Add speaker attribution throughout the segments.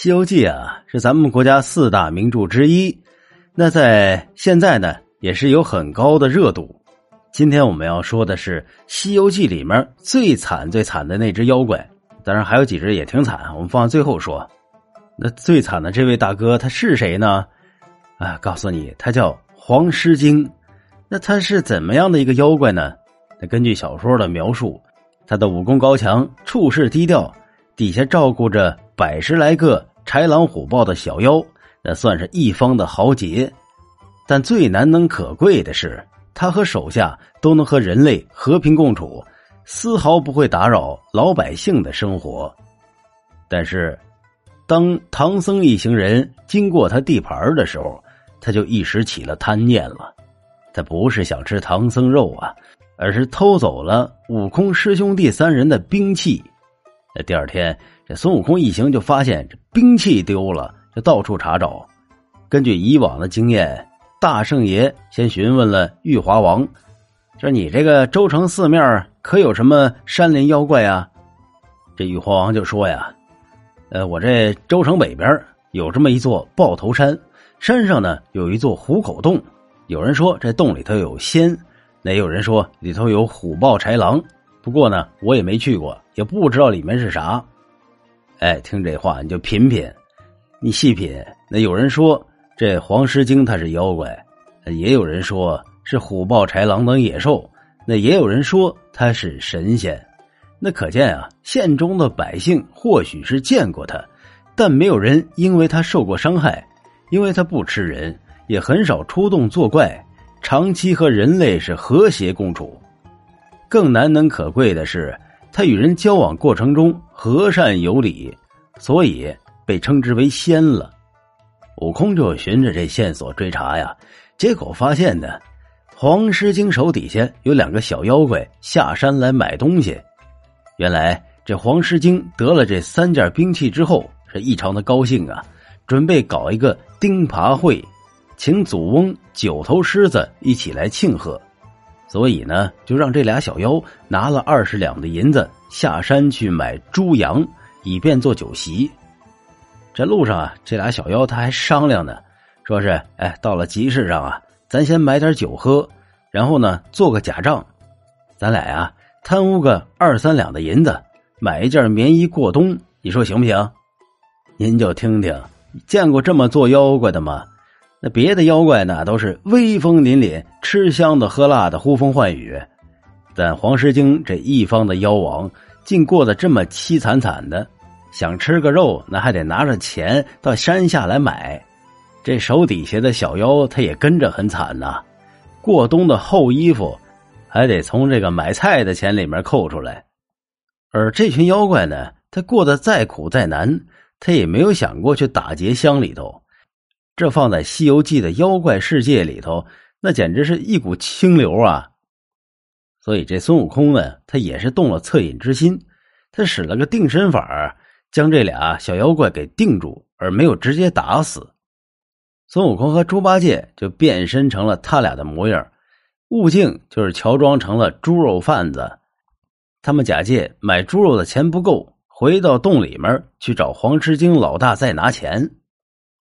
Speaker 1: 西游记》啊，是咱们国家四大名著之一，那在现在呢，也是有很高的热度。今天我们要说的是《西游记》里面最惨最惨的那只妖怪，当然还有几只也挺惨，我们放在最后说。那最惨的这位大哥他是谁呢？啊，告诉你，他叫黄狮精。那他是怎么样的一个妖怪呢？那根据小说的描述，他的武功高强，处事低调，底下照顾着百十来个豺狼虎豹的小妖，那算是一方的豪杰。但最难能可贵的是，他和手下都能和人类和平共处，丝毫不会打扰老百姓的生活。但是，当唐僧一行人经过他地盘的时候，他就一时起了贪念了。他不是想吃唐僧肉啊，而是偷走了悟空师兄弟三人的兵器。那第二天，这孙悟空一行就发现这兵器丢了，就到处查找。根据以往的经验，大圣爷先询问了玉华王：“说你这个州城四面可有什么山林妖怪啊？”这玉华王就说：“呀，呃，我这州城北边有这么一座豹头山，山上呢有一座虎口洞。”有人说这洞里头有仙，那有人说里头有虎豹豺狼。不过呢，我也没去过，也不知道里面是啥。哎，听这话你就品品，你细品。那有人说这黄狮精他是妖怪，也有人说是虎豹豺狼等野兽，那也有人说他是神仙。那可见啊，县中的百姓或许是见过他，但没有人因为他受过伤害，因为他不吃人。也很少出动作怪，长期和人类是和谐共处。更难能可贵的是，他与人交往过程中和善有礼，所以被称之为仙了。悟空就循着这线索追查呀，结果发现呢，黄狮精手底下有两个小妖怪下山来买东西。原来这黄狮精得了这三件兵器之后，是异常的高兴啊，准备搞一个钉耙会。请祖翁九头狮子一起来庆贺，所以呢，就让这俩小妖拿了二十两的银子下山去买猪羊，以便做酒席。这路上啊，这俩小妖他还商量呢，说是：“哎，到了集市上啊，咱先买点酒喝，然后呢，做个假账，咱俩呀贪污个二三两的银子，买一件棉衣过冬，你说行不行？”您就听听，见过这么做妖怪的吗？那别的妖怪呢，都是威风凛凛、吃香的喝辣的、呼风唤雨，但黄狮精这一方的妖王竟过得这么凄惨惨的，想吃个肉，那还得拿着钱到山下来买。这手底下的小妖，他也跟着很惨呐，过冬的厚衣服还得从这个买菜的钱里面扣出来。而这群妖怪呢，他过得再苦再难，他也没有想过去打劫乡里头。这放在《西游记》的妖怪世界里头，那简直是一股清流啊！所以这孙悟空呢，他也是动了恻隐之心，他使了个定身法，将这俩小妖怪给定住，而没有直接打死。孙悟空和猪八戒就变身成了他俩的模样，悟净就是乔装成了猪肉贩子。他们假借买猪肉的钱不够，回到洞里面去找黄狮精老大再拿钱。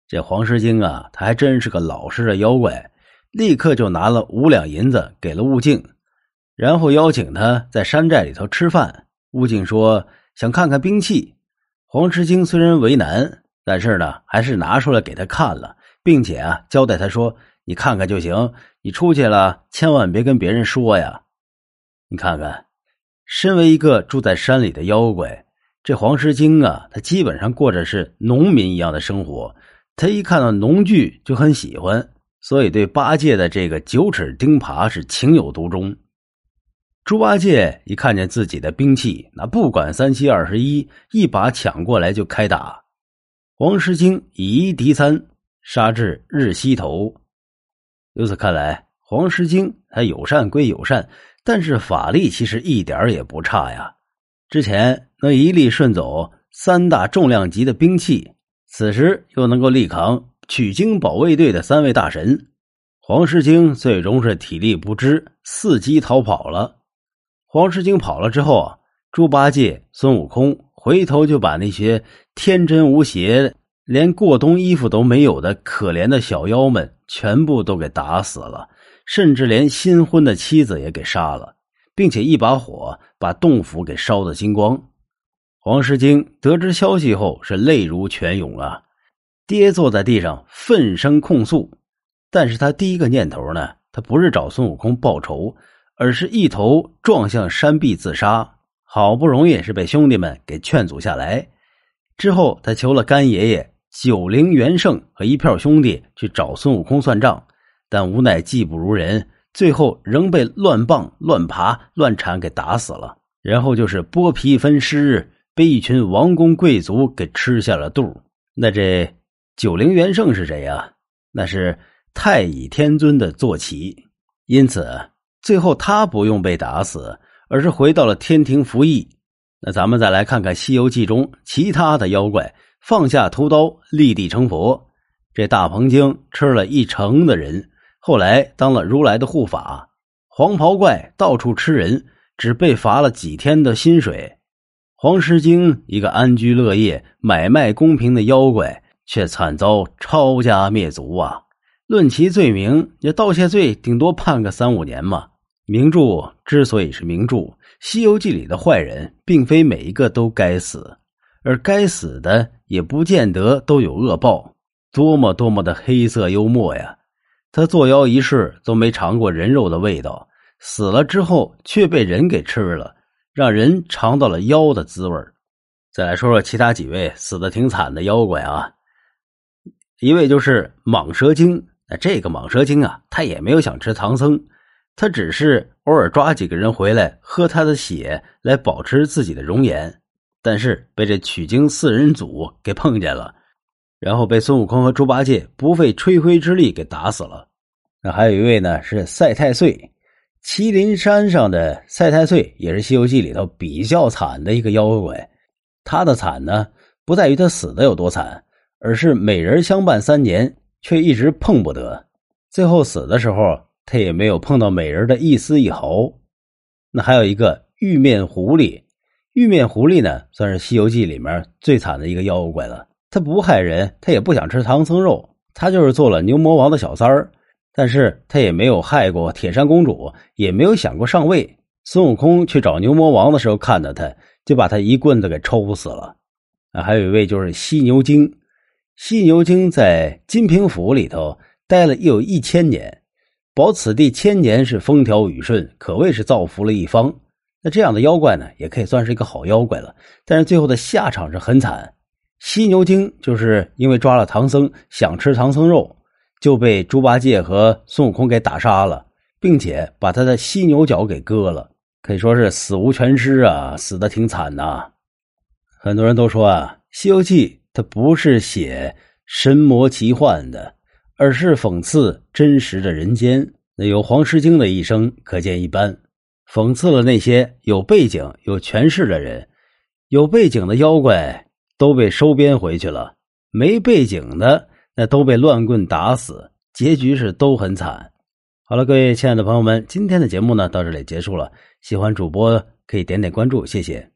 Speaker 1: 这黄狮精啊，他还真是个老实的妖怪，立刻就拿了五两银子给了悟净，然后邀请他在山寨里头吃饭。悟净说想看看兵器，黄狮精虽然为难，但是呢，还是拿出来给他看了，并且啊，交代他说：“你看看就行，你出去了千万别跟别人说呀。”你看看，身为一个住在山里的妖怪，这黄狮精啊，他基本上过着是农民一样的生活。他一看到农具就很喜欢，所以对八戒的这个九齿钉耙是情有独钟。猪八戒一看见自己的兵器，那不管三七二十一，一把抢过来就开打。黄狮精以一敌三，杀至日西头。由此看来，黄狮精他友善归友善，但是法力其实一点也不差呀。之前能一力顺走三大重量级的兵器。此时又能够力扛取经保卫队的三位大神，黄狮精最终是体力不支，伺机逃跑了。黄狮精跑了之后啊，猪八戒、孙悟空回头就把那些天真无邪、连过冬衣服都没有的可怜的小妖们全部都给打死了，甚至连新婚的妻子也给杀了，并且一把火把洞府给烧得精光。黄石经得知消息后是泪如泉涌啊，跌坐在地上愤声控诉。但是他第一个念头呢，他不是找孙悟空报仇，而是一头撞向山壁自杀。好不容易是被兄弟们给劝阻下来，之后他求了干爷爷九灵元圣和一票兄弟去找孙悟空算账，但无奈技不如人，最后仍被乱棒、乱爬、乱铲给打死了。然后就是剥皮分尸，被一群王公贵族给吃下了肚。那这九灵元圣是谁呀？那是。太乙天尊的坐骑，因此最后他不用被打死，而是回到了天庭服役。那咱们再来看看《西游记》中其他的妖怪，放下屠刀立地成佛。这大鹏精吃了一城的人，后来当了如来的护法。黄袍怪到处吃人，只被罚了几天的薪水。黄狮精一个安居乐业、买卖公平的妖怪，却惨遭抄家灭族啊！论其罪名，也盗窃罪顶多判个三五年嘛。名著之所以是名著，《西游记》里的坏人并非每一个都该死，而该死的也不见得都有恶报。多么多么的黑色幽默呀！他作妖一世都没尝过人肉的味道，死了之后却被人给吃了，让人尝到了妖的滋味再来说说其他几位死的挺惨的妖怪啊，一位就是蟒蛇精。那这个蟒蛇精啊，他也没有想吃唐僧，他只是偶尔抓几个人回来喝他的血来保持自己的容颜，但是被这取经四人组给碰见了，然后被孙悟空和猪八戒不费吹灰之力给打死了。那还有一位呢，是赛太岁，麒麟山上的赛太岁也是《西游记》里头比较惨的一个妖怪。他的惨呢，不在于他死的有多惨，而是美人相伴三年。却一直碰不得，最后死的时候，他也没有碰到美人的一丝一毫。那还有一个玉面狐狸，玉面狐狸呢，算是《西游记》里面最惨的一个妖怪了。他不害人，他也不想吃唐僧肉，他就是做了牛魔王的小三儿。但是他也没有害过铁扇公主，也没有想过上位。孙悟空去找牛魔王的时候，看到他，就把他一棍子给抽死了。啊，还有一位就是犀牛精。犀牛精在金平府里头待了又有一千年，保此地千年是风调雨顺，可谓是造福了一方。那这样的妖怪呢，也可以算是一个好妖怪了。但是最后的下场是很惨，犀牛精就是因为抓了唐僧，想吃唐僧肉，就被猪八戒和孙悟空给打杀了，并且把他的犀牛角给割了，可以说是死无全尸啊，死的挺惨呐。很多人都说啊，《西游记》。它不是写神魔奇幻的，而是讽刺真实的人间。那有黄狮精的一生可见一斑，讽刺了那些有背景、有权势的人。有背景的妖怪都被收编回去了，没背景的那都被乱棍打死，结局是都很惨。好了，各位亲爱的朋友们，今天的节目呢到这里结束了。喜欢主播可以点点关注，谢谢。